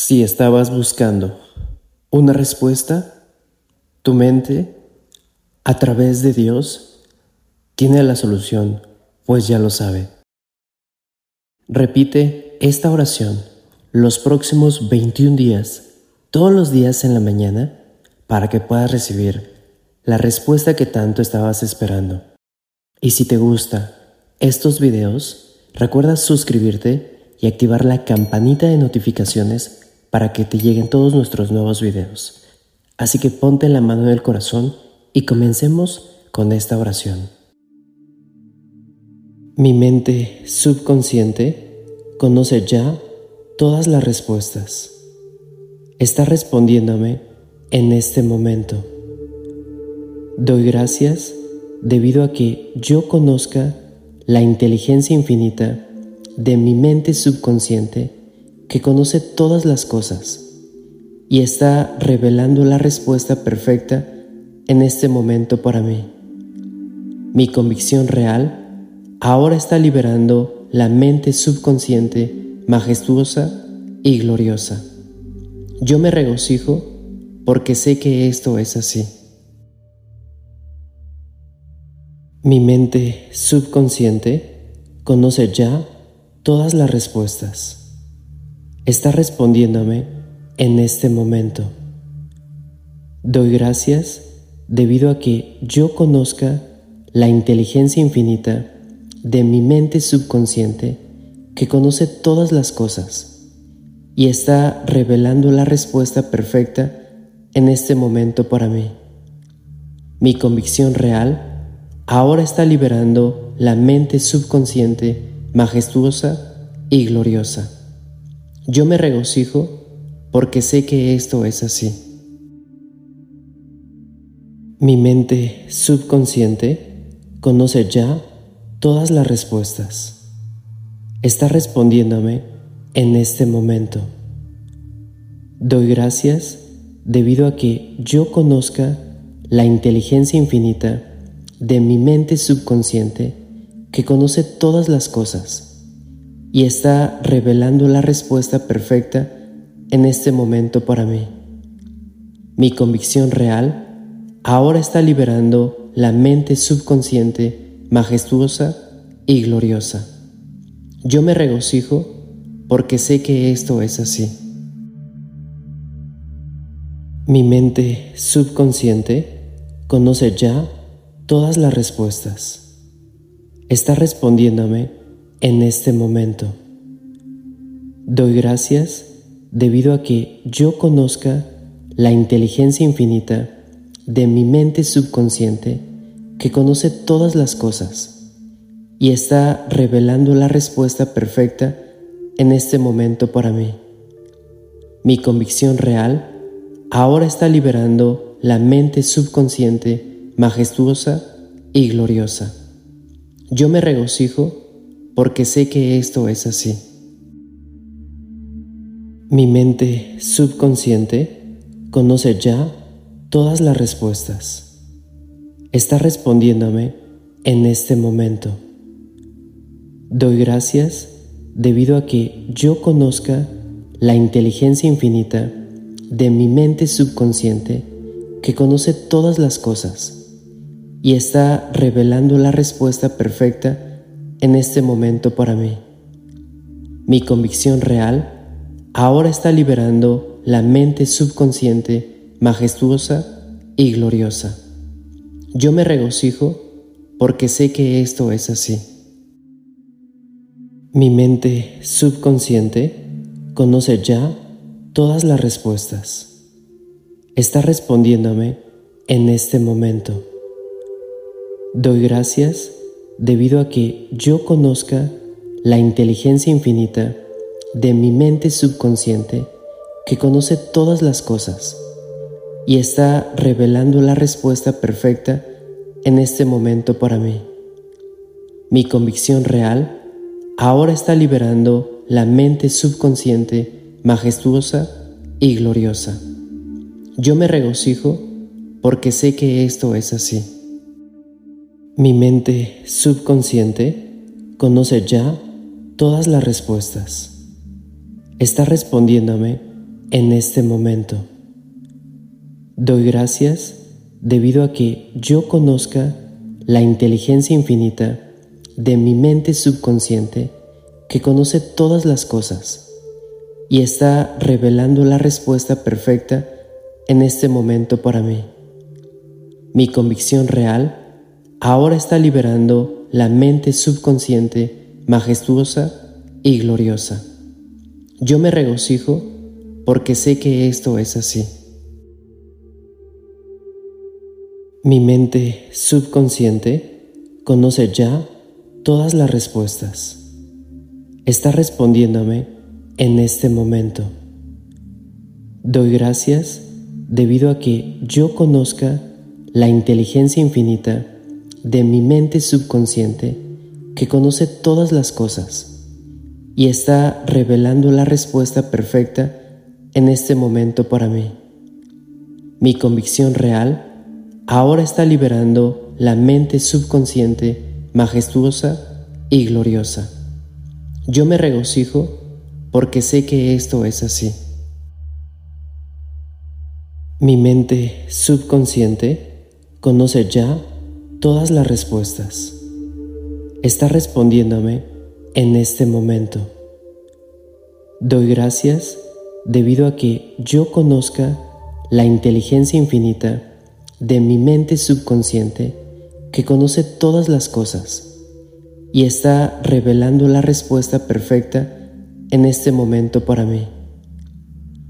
Si estabas buscando una respuesta, tu mente, a través de Dios, tiene la solución, pues ya lo sabe. Repite esta oración los próximos 21 días, todos los días en la mañana, para que puedas recibir la respuesta que tanto estabas esperando. Y si te gusta estos videos, recuerda suscribirte y activar la campanita de notificaciones para que te lleguen todos nuestros nuevos videos. Así que ponte la mano en el corazón y comencemos con esta oración. Mi mente subconsciente conoce ya todas las respuestas. Está respondiéndome en este momento. Doy gracias debido a que yo conozca la inteligencia infinita de mi mente subconsciente que conoce todas las cosas y está revelando la respuesta perfecta en este momento para mí. Mi convicción real ahora está liberando la mente subconsciente majestuosa y gloriosa. Yo me regocijo porque sé que esto es así. Mi mente subconsciente conoce ya todas las respuestas. Está respondiéndome en este momento. Doy gracias debido a que yo conozca la inteligencia infinita de mi mente subconsciente que conoce todas las cosas y está revelando la respuesta perfecta en este momento para mí. Mi convicción real ahora está liberando la mente subconsciente majestuosa y gloriosa. Yo me regocijo porque sé que esto es así. Mi mente subconsciente conoce ya todas las respuestas. Está respondiéndome en este momento. Doy gracias debido a que yo conozca la inteligencia infinita de mi mente subconsciente que conoce todas las cosas y está revelando la respuesta perfecta en este momento para mí. Mi convicción real ahora está liberando la mente subconsciente majestuosa y gloriosa. Yo me regocijo porque sé que esto es así. Mi mente subconsciente conoce ya todas las respuestas está respondiéndome en este momento. Doy gracias debido a que yo conozca la inteligencia infinita de mi mente subconsciente que conoce todas las cosas y está revelando la respuesta perfecta en este momento para mí. Mi convicción real ahora está liberando la mente subconsciente majestuosa y gloriosa. Yo me regocijo porque sé que esto es así. Mi mente subconsciente conoce ya todas las respuestas. Está respondiéndome en este momento. Doy gracias debido a que yo conozca la inteligencia infinita de mi mente subconsciente que conoce todas las cosas y está revelando la respuesta perfecta en este momento para mí. Mi convicción real ahora está liberando la mente subconsciente majestuosa y gloriosa. Yo me regocijo porque sé que esto es así. Mi mente subconsciente conoce ya todas las respuestas. Está respondiéndome en este momento. Doy gracias debido a que yo conozca la inteligencia infinita de mi mente subconsciente que conoce todas las cosas y está revelando la respuesta perfecta en este momento para mí. Mi convicción real ahora está liberando la mente subconsciente majestuosa y gloriosa. Yo me regocijo porque sé que esto es así. Mi mente subconsciente conoce ya todas las respuestas. Está respondiéndome en este momento. Doy gracias debido a que yo conozca la inteligencia infinita de mi mente subconsciente que conoce todas las cosas y está revelando la respuesta perfecta en este momento para mí. Mi convicción real ahora está liberando la mente subconsciente majestuosa y gloriosa. Yo me regocijo porque sé que esto es así. Mi mente subconsciente conoce ya todas las respuestas. Está respondiéndome en este momento. Doy gracias debido a que yo conozca la inteligencia infinita de mi mente subconsciente que conoce todas las cosas y está revelando la respuesta perfecta en este momento para mí. Mi convicción real ahora está liberando la mente subconsciente majestuosa y gloriosa. Yo me regocijo porque sé que esto es así. Mi mente subconsciente conoce ya todas las respuestas. Está respondiéndome en este momento. Doy gracias debido a que yo conozca la inteligencia infinita de mi mente subconsciente que conoce todas las cosas y está revelando la respuesta perfecta en este momento para mí.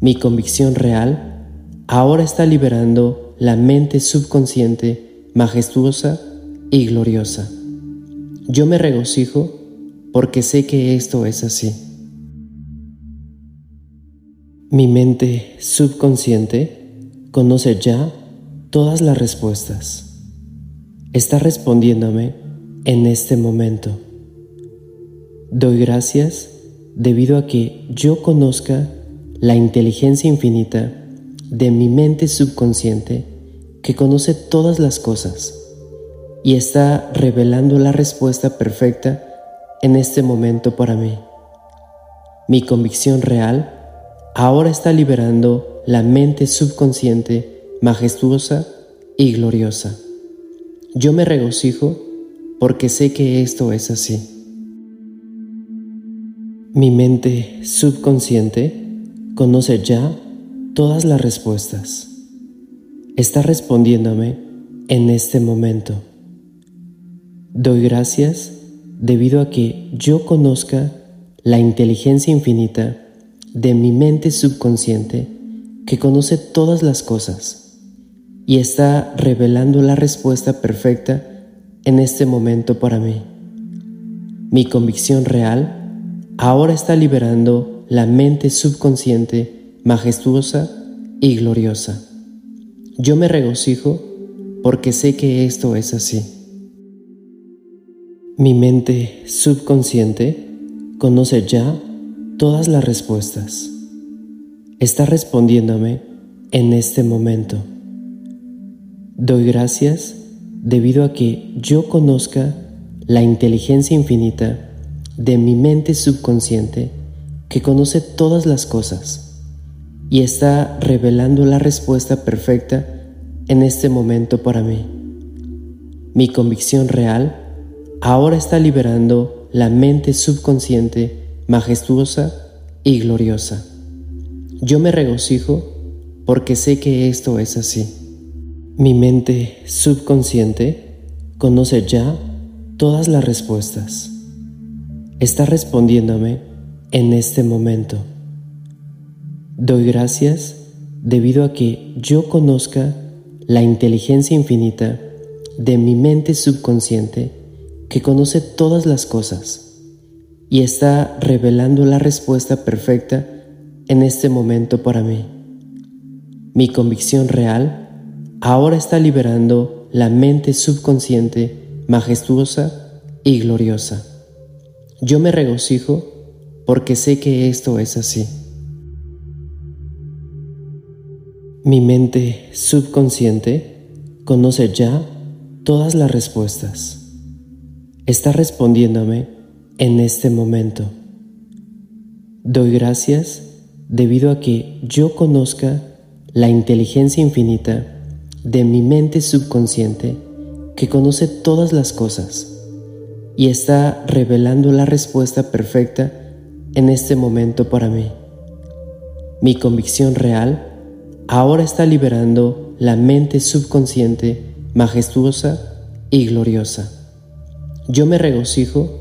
Mi convicción real ahora está liberando la mente subconsciente majestuosa y gloriosa. Yo me regocijo porque sé que esto es así. Mi mente subconsciente conoce ya todas las respuestas. Está respondiéndome en este momento. Doy gracias debido a que yo conozca la inteligencia infinita de mi mente subconsciente que conoce todas las cosas y está revelando la respuesta perfecta en este momento para mí. Mi convicción real ahora está liberando la mente subconsciente majestuosa y gloriosa. Yo me regocijo porque sé que esto es así. Mi mente subconsciente conoce ya todas las respuestas. Está respondiéndome en este momento. Doy gracias debido a que yo conozca la inteligencia infinita de mi mente subconsciente que conoce todas las cosas y está revelando la respuesta perfecta en este momento para mí. Mi convicción real ahora está liberando la mente subconsciente majestuosa y gloriosa. Yo me regocijo porque sé que esto es así. Mi mente subconsciente conoce ya todas las respuestas. Está respondiéndome en este momento. Doy gracias debido a que yo conozca la inteligencia infinita de mi mente subconsciente que conoce todas las cosas y está revelando la respuesta perfecta en este momento para mí. Mi convicción real ahora está liberando la mente subconsciente majestuosa y gloriosa. Yo me regocijo porque sé que esto es así. Mi mente subconsciente conoce ya todas las respuestas. Está respondiéndome en este momento. Doy gracias debido a que yo conozca la inteligencia infinita de mi mente subconsciente que conoce todas las cosas y está revelando la respuesta perfecta en este momento para mí. Mi convicción real ahora está liberando la mente subconsciente majestuosa y gloriosa. Yo me regocijo porque sé que esto es así. Mi mente subconsciente conoce ya todas las respuestas. Está respondiéndome en este momento. Doy gracias debido a que yo conozca la inteligencia infinita de mi mente subconsciente que conoce todas las cosas y está revelando la respuesta perfecta en este momento para mí. Mi convicción real ahora está liberando la mente subconsciente majestuosa y gloriosa. Yo me regocijo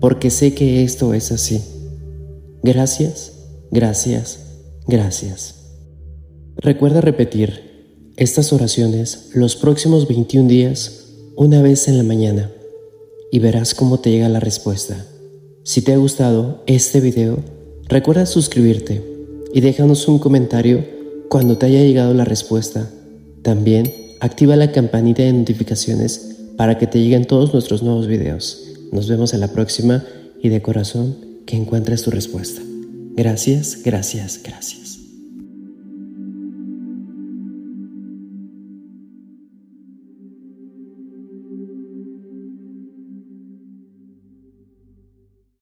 porque sé que esto es así. Gracias, gracias, gracias. Recuerda repetir estas oraciones los próximos 21 días una vez en la mañana y verás cómo te llega la respuesta. Si te ha gustado este video, recuerda suscribirte y déjanos un comentario cuando te haya llegado la respuesta. También activa la campanita de notificaciones para que te lleguen todos nuestros nuevos videos. Nos vemos en la próxima y de corazón que encuentres tu respuesta. Gracias, gracias, gracias.